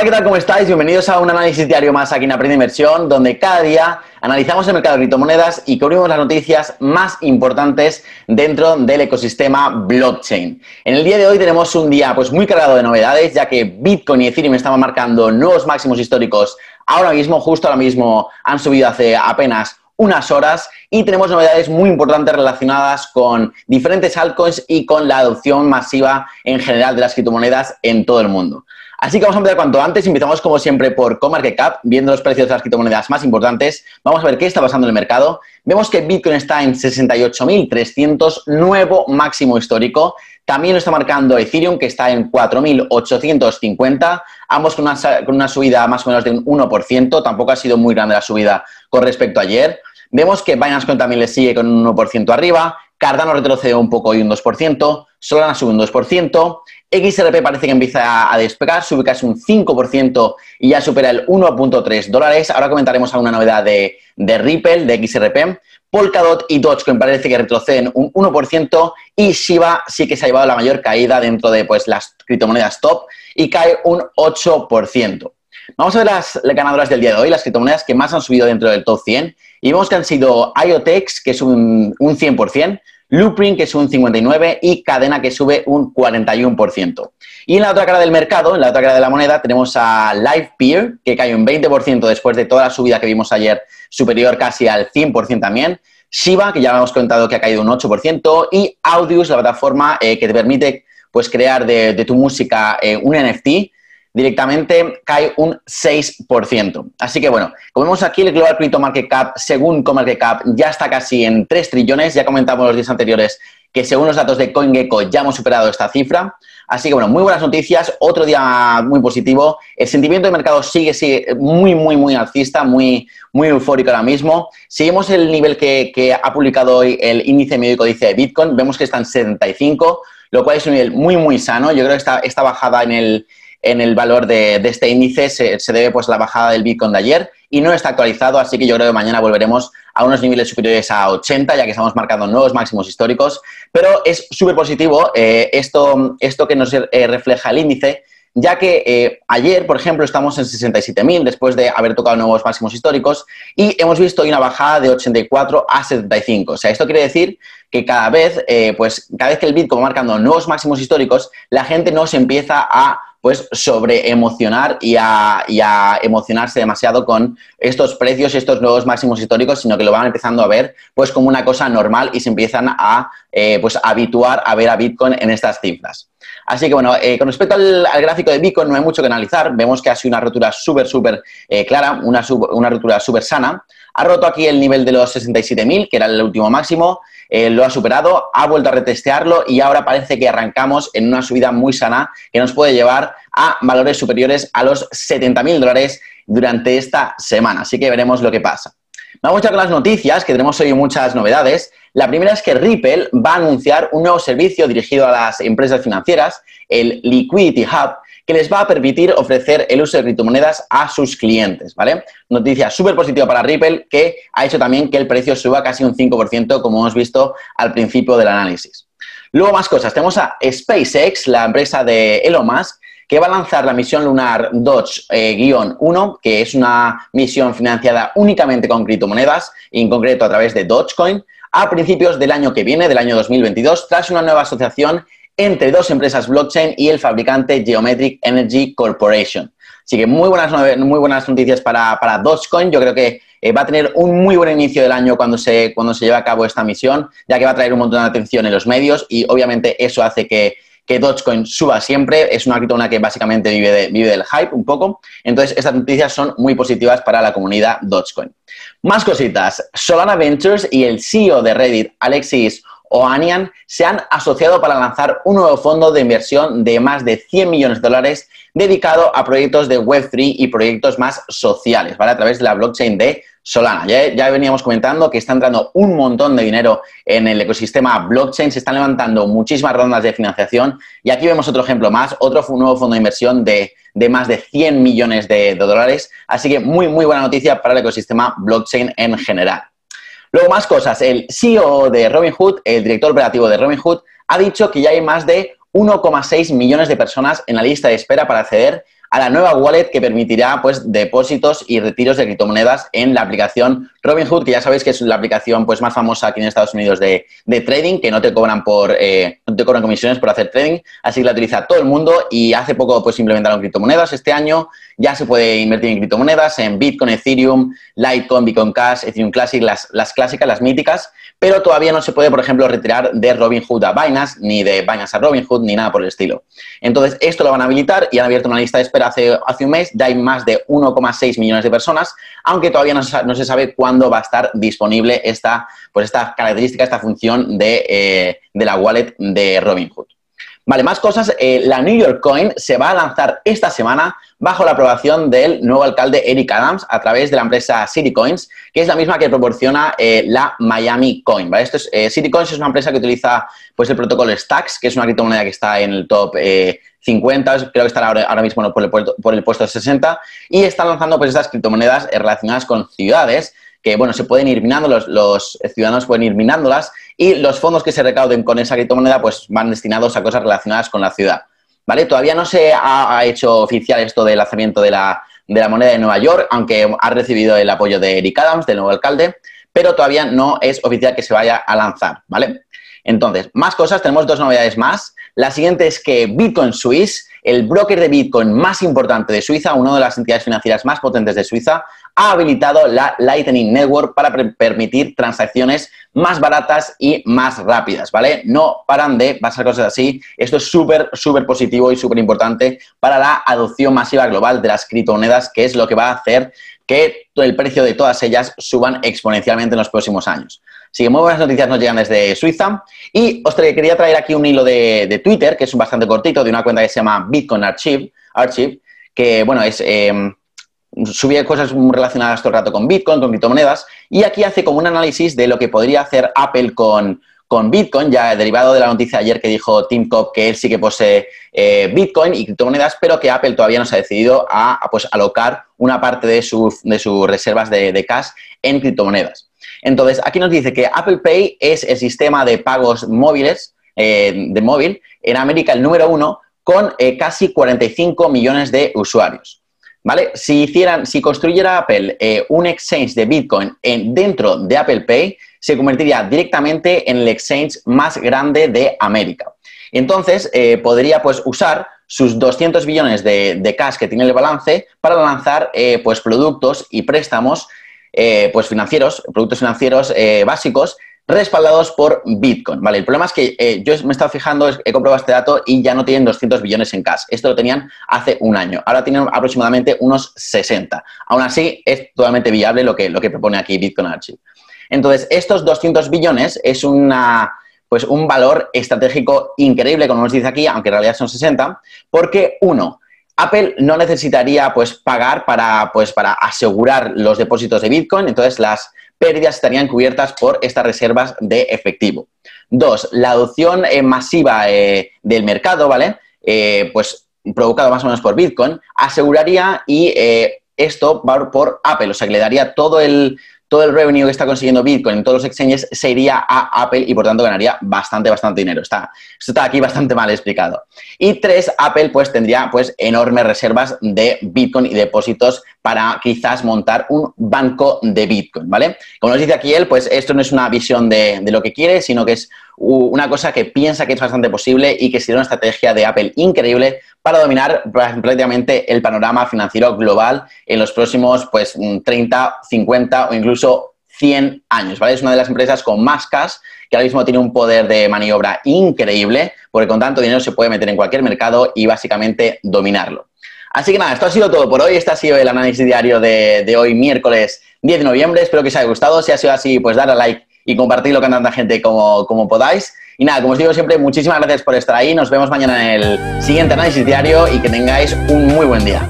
Hola, ¿qué tal? ¿Cómo estáis? Bienvenidos a un análisis diario más aquí en Aprende Inversión, donde cada día analizamos el mercado de criptomonedas y cubrimos las noticias más importantes dentro del ecosistema blockchain. En el día de hoy tenemos un día pues, muy cargado de novedades, ya que Bitcoin y Ethereum estaban marcando nuevos máximos históricos ahora mismo, justo ahora mismo han subido hace apenas unas horas y tenemos novedades muy importantes relacionadas con diferentes altcoins y con la adopción masiva en general de las criptomonedas en todo el mundo. Así que vamos a empezar cuanto antes. Empezamos como siempre por CoMarketCap, viendo los precios de las criptomonedas más importantes. Vamos a ver qué está pasando en el mercado. Vemos que Bitcoin está en 68.300, nuevo máximo histórico. También lo está marcando Ethereum, que está en 4.850, ambos con una, con una subida más o menos de un 1%. Tampoco ha sido muy grande la subida con respecto a ayer. Vemos que Binance Coin también le sigue con un 1% arriba. Cardano retrocede un poco y un 2%, Solana sube un 2%, XRP parece que empieza a despegar, sube casi un 5% y ya supera el 1.3 dólares. Ahora comentaremos alguna novedad de, Ripple, de XRP. Polkadot y Dogecoin parece que retroceden un 1% y Shiba sí que se ha llevado la mayor caída dentro de pues, las criptomonedas top y cae un 8%. Vamos a ver las, ganadoras del día de hoy, las criptomonedas que más han subido dentro del top 100 y vemos que han sido IoTex, que es un, un 100%, Loopring, que es un 59%, y Cadena, que sube un 41%. Y en la otra cara del mercado, en la otra cara de la moneda, tenemos a LivePeer, que cae un 20% después de toda la subida que vimos ayer, superior casi al 100% también. Shiba, que ya hemos contado que ha caído un 8%, y Audius, la plataforma eh, que te permite pues, crear de, tu música eh, un NFT, directamente cae un 6%. Así que bueno, como vemos aquí, el Global Crypto Market Cap, según CoMarketCap, ya está casi en 3 trillones. Ya comentamos los días anteriores que según los datos de CoinGecko ya hemos superado esta cifra. Así que bueno, muy buenas noticias, otro día muy positivo. El sentimiento de mercado sigue, muy, muy, muy alcista, muy, muy eufórico ahora mismo. Seguimos el nivel que, ha publicado hoy el índice médico dice de Bitcoin, vemos que está en 75, lo cual es un nivel muy, muy sano. Yo creo que esta, esta bajada en el, en el valor de, este índice se, debe pues la bajada del Bitcoin de ayer y no está actualizado, así que yo creo que mañana volveremos a unos niveles superiores a 80, ya que estamos marcando nuevos máximos históricos, pero es súper positivo eh, esto, esto que nos eh, refleja el índice, ya que eh, ayer, por ejemplo, estamos en 67.000 después de haber tocado nuevos máximos históricos y hemos visto una bajada de 84 a 75. O sea, esto quiere decir que cada vez, pues, cada vez que el Bitcoin va marcando nuevos máximos históricos, la gente no se empieza a pues sobre emocionar y a, emocionarse demasiado con estos precios y estos nuevos máximos históricos, sino que lo van empezando a ver pues como una cosa normal y se empiezan a eh, pues habituar a ver a Bitcoin en estas cifras. Así que bueno, eh, con respecto al, gráfico de Bitcoin no hay mucho que analizar, vemos que ha sido una rotura súper, súper eh, clara, una, una rotura súper sana. Ha roto aquí el nivel de los 67.000, que era el último máximo, eh, lo ha superado, ha vuelto a retestearlo y ahora parece que arrancamos en una subida muy sana que nos puede llevar a valores superiores a los 70.000 dólares durante esta semana. Así que veremos lo que pasa. Vamos ya con las noticias, que tenemos hoy muchas novedades. La primera es que Ripple va a anunciar un nuevo servicio dirigido a las empresas financieras, el Liquidity Hub, que les va a permitir ofrecer el uso de criptomonedas a sus clientes, ¿vale? Noticia súper positiva para Ripple que ha hecho también que el precio suba casi un 5%, como hemos visto al principio del análisis. Luego más cosas. Tenemos a SpaceX, la empresa de Elon Musk, que va a lanzar la misión lunar Dodge-1, eh, que es una misión financiada únicamente con criptomonedas, en concreto a través de Dogecoin, a principios del año que viene, del año 2022, tras una nueva asociación entre dos empresas blockchain y el fabricante Geometric Energy Corporation. Así que muy buenas, muy buenas noticias para, para Dogecoin. Yo creo que eh, va a tener un muy buen inicio del año cuando se, cuando se lleve a cabo esta misión, ya que va a traer un montón de atención en los medios y obviamente eso hace que, que Dogecoin suba siempre. Es una criptomoneda que básicamente vive, vive del hype un poco. Entonces, estas noticias son muy positivas para la comunidad Dogecoin. Más cositas. Solana Ventures y el CEO de Reddit, Alexis Anian se han asociado para lanzar un nuevo fondo de inversión de más de 100 millones de dólares dedicado a proyectos de Web3 y proyectos más sociales, ¿vale? A través de la blockchain de Solana. Ya, veníamos comentando que está entrando un montón de dinero en el ecosistema blockchain, se están levantando muchísimas rondas de financiación y aquí vemos otro ejemplo más, otro nuevo fondo de inversión de, más de 100 millones de dólares. Así que muy, muy buena noticia para el ecosistema blockchain en general. Luego, más cosas. El CEO de Robinhood, el director operativo de Robinhood, ha dicho que ya hay más de 1,6 millones de personas en la lista de espera para acceder a la nueva wallet que permitirá pues, depósitos y retiros de criptomonedas en la aplicación Robinhood, que ya sabéis que es la aplicación pues, más famosa aquí en Estados Unidos de, trading, que no te cobran por eh, no te cobran comisiones por hacer trading, así que la utiliza todo el mundo y hace poco pues implementaron criptomonedas este año, ya se puede invertir en criptomonedas, en Bitcoin, Ethereum, Litecoin, Bitcoin Cash, Ethereum Classic, las, las clásicas, las míticas, pero todavía no se puede, por ejemplo, retirar de Robinhood a Binance, ni de Binance a Robinhood, ni nada por el estilo. Entonces, esto lo van a habilitar y han abierto una lista de hace, hace un mes, ya hay más de 1,6 millones de personas, aunque todavía no, se sabe cuándo va a estar disponible esta, pues esta característica, esta función de, eh, de la wallet de Robinhood. Vale, más cosas. Eh, la New York Coin se va a lanzar esta semana bajo la aprobación del nuevo alcalde Eric Adams a través de la empresa Citycoins, que es la misma que proporciona eh, la Miami Coin. ¿vale? Esto es, eh, Citycoins es una empresa que utiliza pues, el protocolo Stacks, que es una criptomoneda que está en el top 50, creo que está ahora, mismo por el, por el puesto 60, y está lanzando pues, estas criptomonedas relacionadas con ciudades que bueno, se pueden ir minando, los, los, ciudadanos pueden ir minándolas y los fondos que se recauden con esa criptomoneda pues van destinados a cosas relacionadas con la ciudad. ¿Vale? Todavía no se ha, hecho oficial esto del lanzamiento de la, de la moneda de Nueva York, aunque ha recibido el apoyo de Eric Adams, del nuevo alcalde, pero todavía no es oficial que se vaya a lanzar, ¿vale? Entonces, más cosas, tenemos dos novedades más. La siguiente es que Bitcoin Swiss, el broker de Bitcoin más importante de Suiza, una de las entidades financieras más potentes de Suiza, ha habilitado la Lightning Network para permitir transacciones más baratas y más rápidas, ¿vale? No paran de pasar cosas así. Esto es súper, súper positivo y súper importante para la adopción masiva global de las criptomonedas, que es lo que va a hacer que el precio de todas ellas suban exponencialmente en los próximos años. Así que muy buenas noticias nos llegan desde Suiza. Y os quería traer aquí un hilo de, Twitter, que es bastante cortito, de una cuenta que se llama Bitcoin Archive, que, bueno, es... Eh, subía cosas relacionadas todo el rato con Bitcoin, con criptomonedas, y aquí hace como un análisis de lo que podría hacer Apple con, con Bitcoin, ya derivado de la noticia ayer que dijo Tim Cook que él sí que posee eh, Bitcoin y criptomonedas, pero que Apple todavía no se ha decidido a, pues, alocar una parte de, de sus reservas de, cash en criptomonedas. Entonces, aquí nos dice que Apple Pay es el sistema de pagos móviles, eh, de móvil, en América el número uno, con eh, casi 45 millones de usuarios. ¿Vale? Si hicieran, si construyera Apple eh, un exchange de Bitcoin en, dentro de Apple Pay, se convertiría directamente en el exchange más grande de América. Entonces, eh, podría pues, usar sus 200 billones de, cash que tiene el balance para lanzar eh, pues, productos y préstamos pues, financieros, productos financieros básicos respaldados por Bitcoin. Vale, el problema es que eh, yo me he estado fijando, he comprobado este dato y ya no tienen 200 billones en cash. Esto lo tenían hace un año. Ahora tienen aproximadamente unos 60. Aún así, es totalmente viable lo que, lo que propone aquí Bitcoin Archive. Entonces, estos 200 billones es una, pues un valor estratégico increíble, como nos dice aquí, aunque en realidad son 60, porque uno, Apple no necesitaría pues pagar para, pues, para asegurar los depósitos de Bitcoin, entonces las pérdidas estarían cubiertas por estas reservas de efectivo. Dos, la adopción eh, masiva eh, del mercado, ¿vale? Eh, pues provocado más o menos por Bitcoin, aseguraría y esto va por Apple, o sea que le daría todo el, todo el revenue que está consiguiendo Bitcoin en todos los exchanges se iría a Apple y por tanto ganaría bastante, bastante dinero. Está, esto está aquí bastante mal explicado. Y tres, Apple pues tendría pues enormes reservas de Bitcoin y depósitos para quizás montar un banco de Bitcoin, ¿vale? Como nos dice aquí él, pues esto no es una visión de, de lo que quiere, sino que es una cosa que piensa que es bastante posible y que sería una estrategia de Apple increíble para dominar prácticamente el panorama financiero global en los próximos pues 30, 50 o incluso 100 años, ¿vale? Es una de las empresas con más cash que ahora mismo tiene un poder de maniobra increíble, porque con tanto dinero se puede meter en cualquier mercado y básicamente dominarlo. Así que nada, esto ha sido todo por hoy. Este ha sido el análisis diario de, de hoy, miércoles 10 de noviembre. Espero que os haya gustado. Si ha sido así, pues darle a like y compartirlo con tanta gente como, como podáis. Y nada, como os digo siempre, muchísimas gracias por estar ahí. Nos vemos mañana en el siguiente análisis diario y que tengáis un muy buen día.